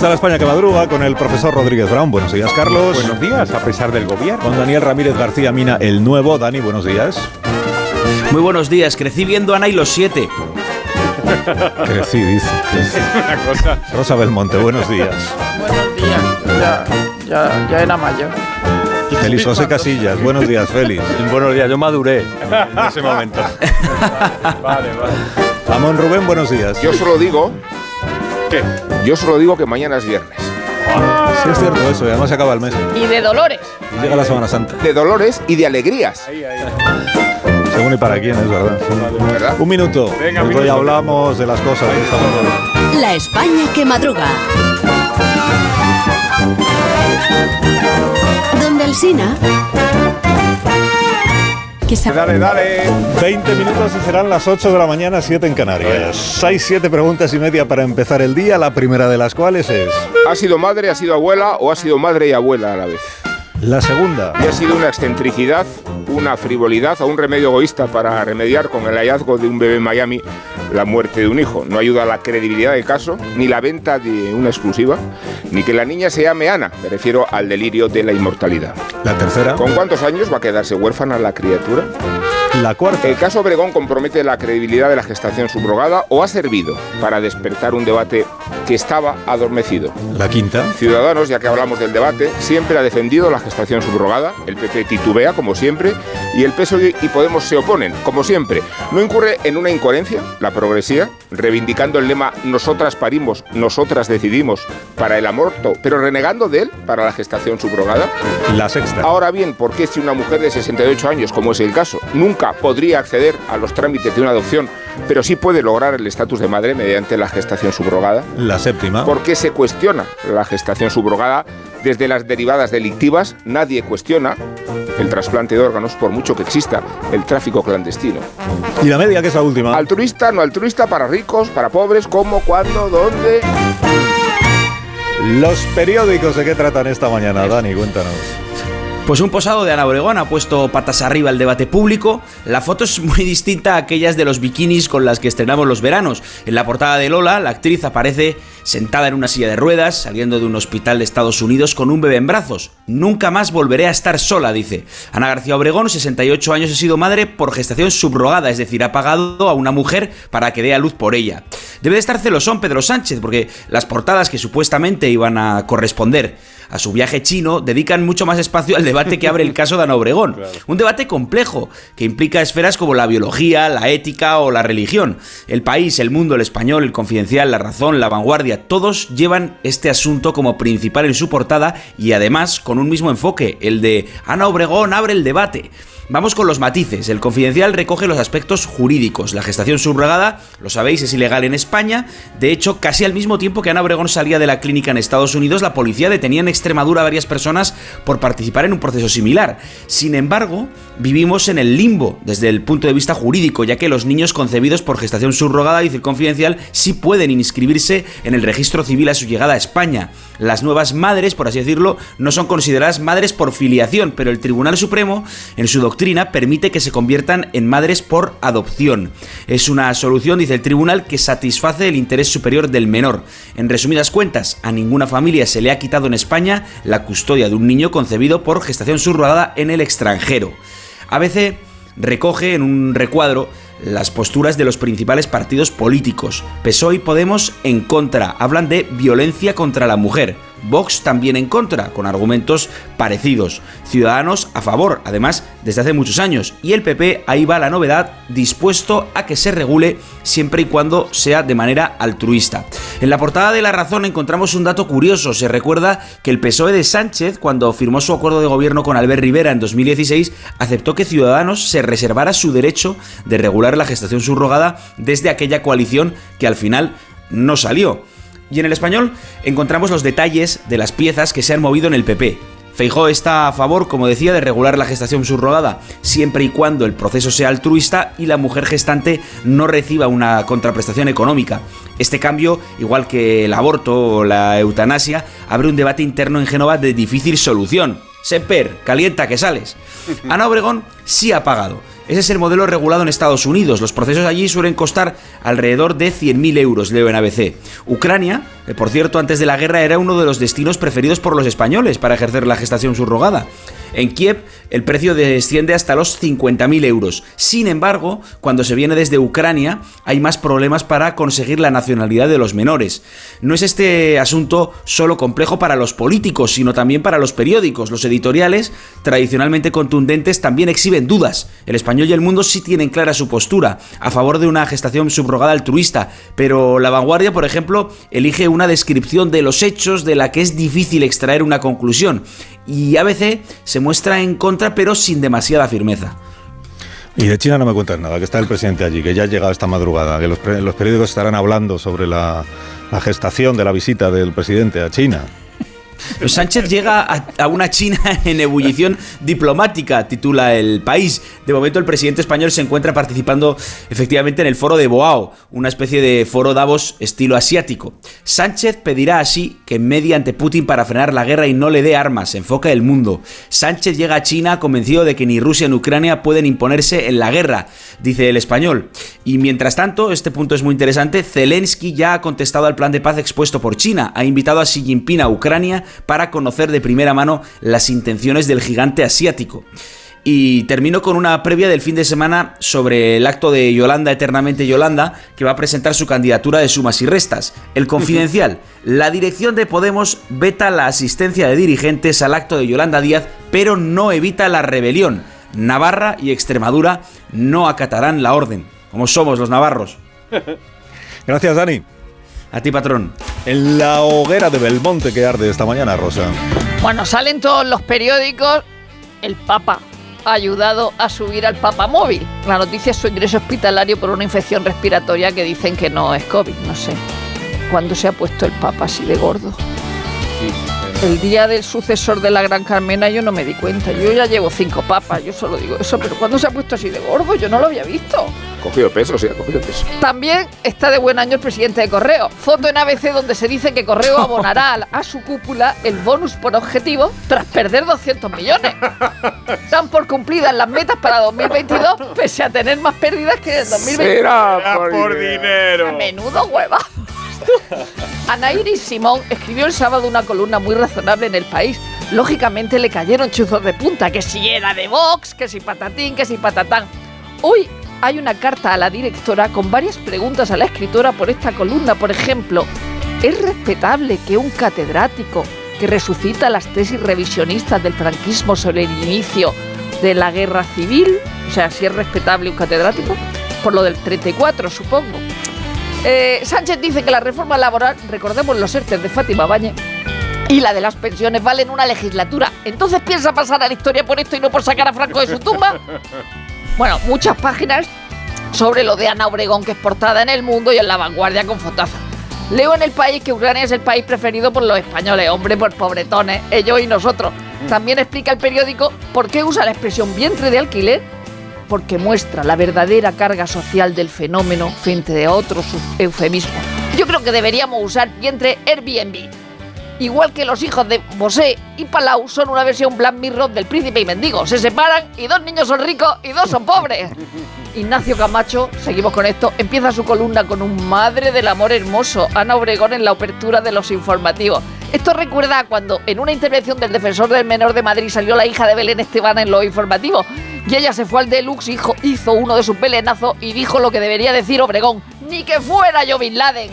Está la España que madruga con el profesor Rodríguez Brown. Buenos días, Carlos. Buenos días, a pesar del gobierno. Con Daniel Ramírez García Mina, el nuevo. Dani, buenos días. Muy buenos días, crecí viendo Ana y los siete. Crecí, dice. Una cosa. Rosa Belmonte, buenos días. Buenos días. Ya, ya, ya era mayor. Félix José Casillas, buenos días, Félix. Buenos días, yo maduré en ese momento. vale, vale. Amón Rubén, buenos días. Yo solo digo, ¿Qué? yo solo digo que mañana es viernes. Sí, es cierto eso, y además se acaba el mes. Y de Dolores. Y llega la Semana Santa. De dolores y de alegrías, Ahí, ahí. Según y para quién, es verdad. ¿verdad? Un minuto. Venga, Hoy minuto. hablamos de las cosas. La España que madruga. Donde Alsina. Que Dale, dale. 20 minutos y serán las 8 de la mañana, 7 en Canarias. Hay 7 preguntas y media para empezar el día, la primera de las cuales es ¿Ha sido madre, ha sido abuela o ha sido madre y abuela a la vez? la segunda. ¿Y ha sido una excentricidad, una frivolidad o un remedio egoísta para remediar con el hallazgo de un bebé en Miami la muerte de un hijo? No ayuda a la credibilidad del caso, ni la venta de una exclusiva, ni que la niña se llame Ana, me refiero al delirio de la inmortalidad. La tercera. ¿Con cuántos años va a quedarse huérfana la criatura? La cuarta. ¿El caso Obregón compromete la credibilidad de la gestación subrogada o ha servido para despertar un debate que estaba adormecido? La quinta. Ciudadanos, ya que hablamos del debate, siempre ha defendido la gestación subrogada, el PP titubea, como siempre, y el PSOE y Podemos se oponen, como siempre. ¿No incurre en una incoherencia la progresía, reivindicando el lema nosotras parimos, nosotras decidimos para el aborto, pero renegando de él para la gestación subrogada? La sexta. Ahora bien, ¿por qué si una mujer de 68 años, como es el caso, nunca podría acceder a los trámites de una adopción, pero sí puede lograr el estatus de madre mediante la gestación subrogada? La séptima. ¿Por qué se cuestiona la gestación subrogada? Desde las derivadas delictivas, nadie cuestiona el trasplante de órganos, por mucho que exista el tráfico clandestino. Y la media, que es la última. Altruista, no altruista, para ricos, para pobres, cómo, cuándo, dónde. Los periódicos de qué tratan esta mañana, Dani, cuéntanos. Pues un posado de Ana Obregón ha puesto patas arriba el debate público. La foto es muy distinta a aquellas de los bikinis con las que estrenamos los veranos. En la portada de Lola, la actriz aparece sentada en una silla de ruedas, saliendo de un hospital de Estados Unidos con un bebé en brazos. Nunca más volveré a estar sola, dice. Ana García Obregón, 68 años, ha sido madre por gestación subrogada, es decir, ha pagado a una mujer para que dé a luz por ella. Debe de estar celosón Pedro Sánchez, porque las portadas que supuestamente iban a corresponder a su viaje chino dedican mucho más espacio al debate que abre el caso de Ana Obregón. Un debate complejo que implica esferas como la biología, la ética o la religión. El país, el mundo, el español, el confidencial, la razón, la vanguardia, todos llevan este asunto como principal en su portada y además con un mismo enfoque, el de Ana Obregón abre el debate. Vamos con los matices. El confidencial recoge los aspectos jurídicos. La gestación subrogada, lo sabéis, es ilegal en España. De hecho, casi al mismo tiempo que Ana Obregón salía de la clínica en Estados Unidos, la policía detenía en Extremadura a varias personas por participar en un proceso similar. Sin embargo, vivimos en el limbo desde el punto de vista jurídico, ya que los niños concebidos por gestación subrogada, dice el confidencial, sí pueden inscribirse en el registro civil a su llegada a España. Las nuevas madres, por así decirlo, no son consideradas madres por filiación, pero el Tribunal Supremo, en su doctrina, permite que se conviertan en madres por adopción. Es una solución, dice el tribunal, que satisface el interés superior del menor. En resumidas cuentas, a ninguna familia se le ha quitado en España la custodia de un niño concebido por gestación subrogada en el extranjero. ABC recoge en un recuadro las posturas de los principales partidos políticos. PSOE y Podemos en contra, hablan de violencia contra la mujer. Vox también en contra, con argumentos parecidos. Ciudadanos a favor, además, desde hace muchos años. Y el PP, ahí va la novedad, dispuesto a que se regule siempre y cuando sea de manera altruista. En la portada de La Razón encontramos un dato curioso. Se recuerda que el PSOE de Sánchez, cuando firmó su acuerdo de gobierno con Albert Rivera en 2016, aceptó que Ciudadanos se reservara su derecho de regular la gestación subrogada desde aquella coalición que al final no salió. Y en el español encontramos los detalles de las piezas que se han movido en el PP. Feijó está a favor, como decía, de regular la gestación subrogada, siempre y cuando el proceso sea altruista y la mujer gestante no reciba una contraprestación económica. Este cambio, igual que el aborto o la eutanasia, abre un debate interno en Génova de difícil solución. Semper, calienta que sales. Ana Obregón sí ha pagado. Ese es el modelo regulado en Estados Unidos. Los procesos allí suelen costar alrededor de 100.000 euros, leo en ABC. Ucrania, por cierto antes de la guerra era uno de los destinos preferidos por los españoles para ejercer la gestación subrogada. En Kiev el precio desciende hasta los 50.000 euros. Sin embargo, cuando se viene desde Ucrania hay más problemas para conseguir la nacionalidad de los menores. No es este asunto solo complejo para los políticos, sino también para los periódicos. Los editoriales, tradicionalmente contundentes, también exhiben dudas. El español y el mundo sí tienen clara su postura, a favor de una gestación subrogada altruista, pero la vanguardia, por ejemplo, elige una descripción de los hechos de la que es difícil extraer una conclusión. Y ABC se muestra en contra, pero sin demasiada firmeza. Y de China no me cuentas nada, que está el presidente allí, que ya ha llegado esta madrugada, que los, periódicos estarán hablando sobre la gestación de la visita del presidente a China. Sánchez llega a, a, una China en ebullición diplomática, titula el país. De momento el presidente español se encuentra participando efectivamente en el foro de Boao, una especie de foro Davos estilo asiático. Sánchez pedirá así que medie ante Putin para frenar la guerra y no le dé armas, enfoca el mundo. Sánchez llega a China convencido de que ni Rusia ni Ucrania pueden imponerse en la guerra, dice el español. Y mientras tanto, este punto es muy interesante, Zelensky ya ha contestado al plan de paz expuesto por China, ha invitado a Xi Jinping a Ucrania para conocer de primera mano las intenciones del gigante asiático. Y termino con una previa del fin de semana sobre el acto de Yolanda Eternamente Yolanda, que va a presentar su candidatura de sumas y restas. El confidencial. La dirección de Podemos veta la asistencia de dirigentes al acto de Yolanda Díaz, pero no evita la rebelión. Navarra y Extremadura no acatarán la orden, como somos los navarros. Gracias, Dani. A ti, patrón. En la hoguera de Belmonte que arde esta mañana, Rosa. Bueno, salen todos los periódicos. El Papa ha ayudado a subir al Papa móvil. La noticia es su ingreso hospitalario por una infección respiratoria que dicen que no es COVID. No sé. ¿Cuándo se ha puesto el Papa así de gordo? El día del sucesor de la Gran Carmena yo no me di cuenta. Yo ya llevo cinco papas, yo solo digo eso. Pero ¿cuándo se ha puesto así de gordo? Yo no lo había visto. Cogido peso, sí, ha cogido peso. También está de buen año el presidente de Correo. Foto en ABC donde se dice que Correo abonará a, a su cúpula el bonus por objetivo tras perder 200 millones. Dan por cumplidas las metas para 2022 pese a tener más pérdidas que en 2020. Será por, dinero. Menudo hueva. Ana Iris Simón escribió el sábado una columna muy razonable en el país. Lógicamente le cayeron chuzos de punta, que si era de Vox, que si patatín, que si patatán. Hoy hay una carta a la directora con varias preguntas a la escritora por esta columna. Por ejemplo, ¿es respetable que un catedrático que resucita las tesis revisionistas del franquismo sobre el inicio de la guerra civil, o sea, si es respetable un catedrático, por lo del 34, supongo. Eh, Sánchez dice que la reforma laboral, recordemos los ERTES de Fátima Bañez, y la de las pensiones valen una legislatura. Entonces piensa pasar a la historia por esto y no por sacar a Franco de su tumba. Bueno, muchas páginas sobre lo de Ana Obregón, que es portada en el mundo y en la vanguardia con fotaza. Leo en el país que Ucrania es el país preferido por los españoles, hombre, por pobretones, ellos y nosotros. También explica el periódico por qué usa la expresión vientre de alquiler, porque muestra la verdadera carga social del fenómeno frente a otros eufemismos. Yo creo que deberíamos usar vientre Airbnb. Igual que los hijos de Bosé y Palau son una versión Black Mirror del príncipe y mendigo. Se separan y dos niños son ricos y dos son pobres. Ignacio Camacho, seguimos con esto, empieza su columna con un madre del amor hermoso, Ana Obregón en la apertura de los informativos. Esto recuerda a cuando en una intervención del defensor del menor de Madrid salió la hija de Belén Esteban en los informativos y ella se fue al deluxe, hijo, hizo uno de sus belenazos y dijo lo que debería decir Obregón, ni que fuera yo Bin Laden.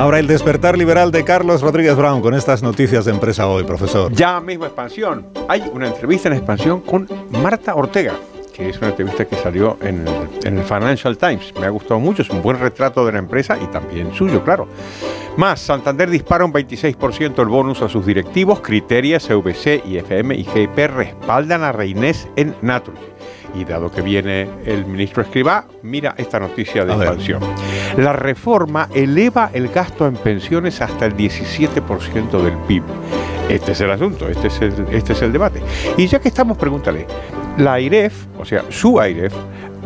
Ahora el despertar liberal de Carlos Rodríguez Brown con estas noticias de empresa hoy, profesor. Ya mismo expansión. Hay una entrevista en expansión con Marta Ortega, que es una entrevista que salió en el, Financial Times. Me ha gustado mucho, es un buen retrato de la empresa y también suyo, claro. Más, Santander dispara un 26% el bonus a sus directivos, Criteria, CVC, IFM y GIP respaldan a Reinés en Naturgy. Y dado que viene el ministro Escribá, mira esta noticia de expansión. La reforma eleva el gasto en pensiones hasta el 17% del PIB. Este es el asunto, este es el, este es el debate. Y ya que estamos, pregúntale, la AIREF, o sea, su AIREF,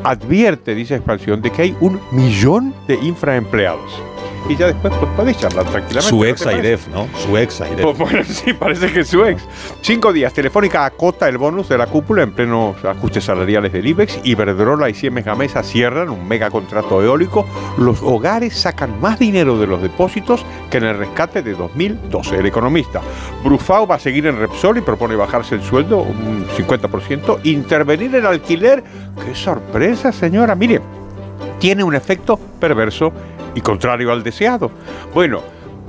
advierte, dice Expansión, de que hay un millón de infraempleados. Y ya después pues, podéis charlar tranquilamente. Su ¿no te ex? AIREF, ¿no? Su ex AIREF. Pues bueno, sí, parece que es su ex. Cinco días. Telefónica acota el bonus de la cúpula en plenos ajustes salariales del IBEX. Iberdrola y Siemens Gamesa cierran un mega contrato eólico. Los hogares sacan más dinero de los depósitos que en el rescate de 2012. El economista. Brufao va a seguir en Repsol y propone bajarse el sueldo un 50%. Intervenir en alquiler. ¡Qué sorpresa, señora! Mire, tiene un efecto perverso y contrario al deseado. Bueno,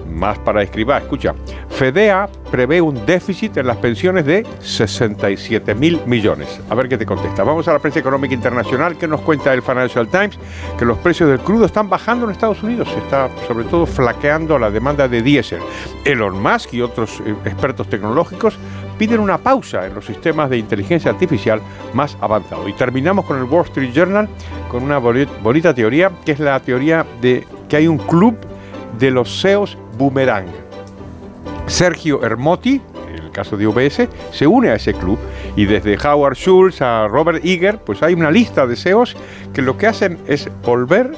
más para escribir, escucha, FEDEA prevé un déficit en las pensiones de 67 mil millones. A ver qué te contesta. Vamos a la prensa económica internacional que nos cuenta el Financial Times que los precios del crudo están bajando en Estados Unidos. Se está sobre todo flaqueando la demanda de diésel. Elon Musk y otros eh, expertos tecnológicos piden una pausa en los sistemas de inteligencia artificial más avanzados. Y terminamos con el Wall Street Journal con una boni- bonita teoría, que es la teoría de que hay un club de los SEOs boomerang. Sergio Hermotti, el caso de UBS, se une a ese club y desde Howard Schultz a Robert Eager, pues hay una lista de SEOs que lo que hacen es volver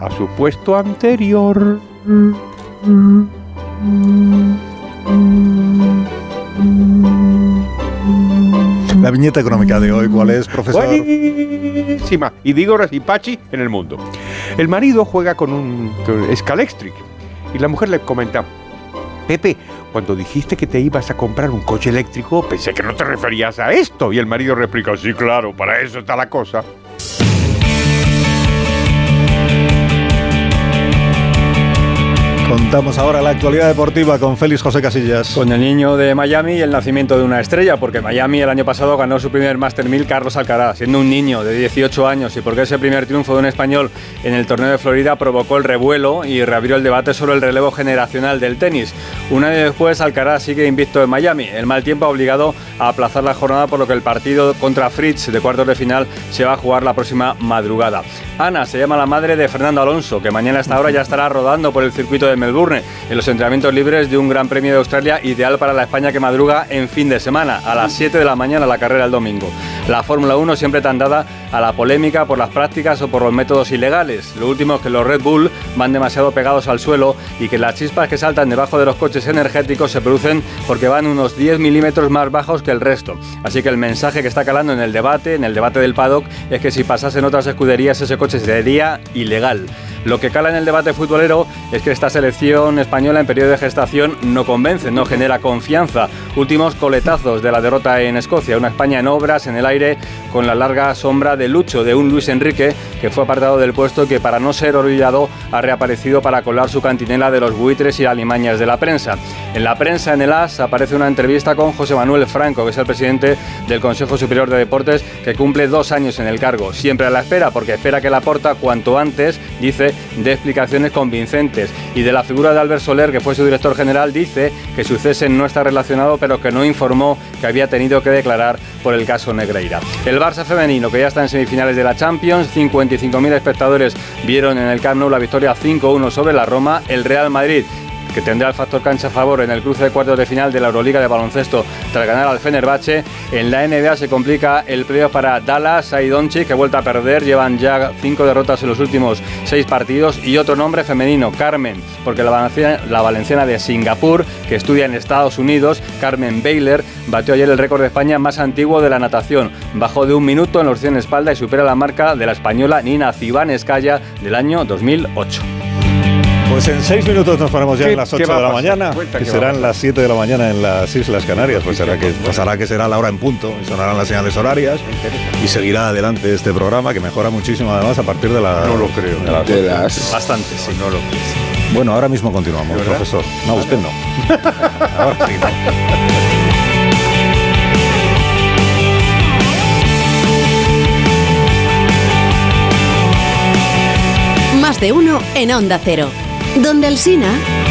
a su puesto anterior. La viñeta económica de hoy, ¿cuál es, profesor? Buenísima. Y digo ahora sí, Pachi en el mundo. El marido juega con un con Scalextric y la mujer le comenta, Pepe, cuando dijiste que te ibas a comprar un coche eléctrico, pensé que no te referías a esto. Y el marido replica, sí, claro, para eso está la cosa. Contamos ahora la actualidad deportiva con Félix José Casillas. Con el niño de Miami y el nacimiento de una estrella, porque Miami el año pasado ganó su primer Master 1000 Carlos Alcaraz, siendo un niño de 18 años, y porque ese primer triunfo de un español en el torneo de Florida provocó el revuelo y reabrió el debate sobre el relevo generacional del tenis. Un año después, Alcaraz sigue invicto en Miami. El mal tiempo ha obligado a aplazar la jornada, por lo que el partido contra Fritz de cuartos de final se va a jugar la próxima madrugada. Ana se llama la madre de Fernando Alonso, que mañana a esta hora ya estará rodando por el circuito de Melbourne en los entrenamientos libres de un Gran Premio de Australia ideal para la España que madruga en fin de semana, a las 7 de la mañana la carrera el domingo. La Fórmula 1 siempre tan dada a la polémica por las prácticas o por los métodos ilegales. Lo último es que los Red Bull van demasiado pegados al suelo y que las chispas que saltan debajo de los coches energéticos se producen porque van unos 10 milímetros más bajos que el resto. Así que el mensaje que está calando en el debate, en el debate del paddock, es que si pasasen otras escuderías ese coche sería ilegal. Lo que cala en el debate futbolero es que esta selección española en periodo de gestación no convence, no genera confianza. Últimos coletazos de la derrota en Escocia, una España en obras, en el aire, con la larga sombra de Lucho, de un Luis Enrique que fue apartado del puesto y que para no ser olvidado ha reaparecido para colar su cantinela de los buitres y alimañas de la prensa. En la prensa, en el AS, aparece una entrevista con José Manuel Franco, que es el presidente del Consejo Superior de Deportes, que cumple dos años en el cargo. Siempre a la espera, porque espera que la porta cuanto antes, dice, de explicaciones convincentes. Y de la figura de Albert Soler, que fue su director general, dice que su cese no está relacionado, pero que no informó que había tenido que declarar por el caso Negreira. El Barça femenino, que ya está en semifinales de la Champions, 55.000 espectadores vieron en el Camp Nou la victoria 5-1 sobre la Roma. El Real Madrid que tendrá el factor cancha a favor en el cruce de cuartos de final de la Euroliga de baloncesto tras ganar al Fenerbahce. En la NBA se complica el playoff para Dallas, Doncic que vuelta a perder, llevan ya cinco derrotas en los últimos seis partidos y otro nombre femenino, Carmen, porque la valenciana, de Singapur, que estudia en Estados Unidos, Carmen Baylor, batió ayer el récord de España más antiguo de la natación. Bajó de un minuto en los 100 espalda y supera la marca de la española Nina Cibán Escaya del año 2008. Pues en seis minutos nos ponemos ya en las 8 de la mañana, que serán las 7 de la mañana en las Islas Canarias. Pues será que pasará que será la hora en punto, y sonarán las señales horarias y seguirá adelante este programa que mejora muchísimo además a partir de la. No lo creo. De las, de. Bastante, sí. No lo creo. Bueno, ahora mismo continuamos, profesor. No, usted no. ahora sí, no. de uno en Onda Cero. Donde el Sina.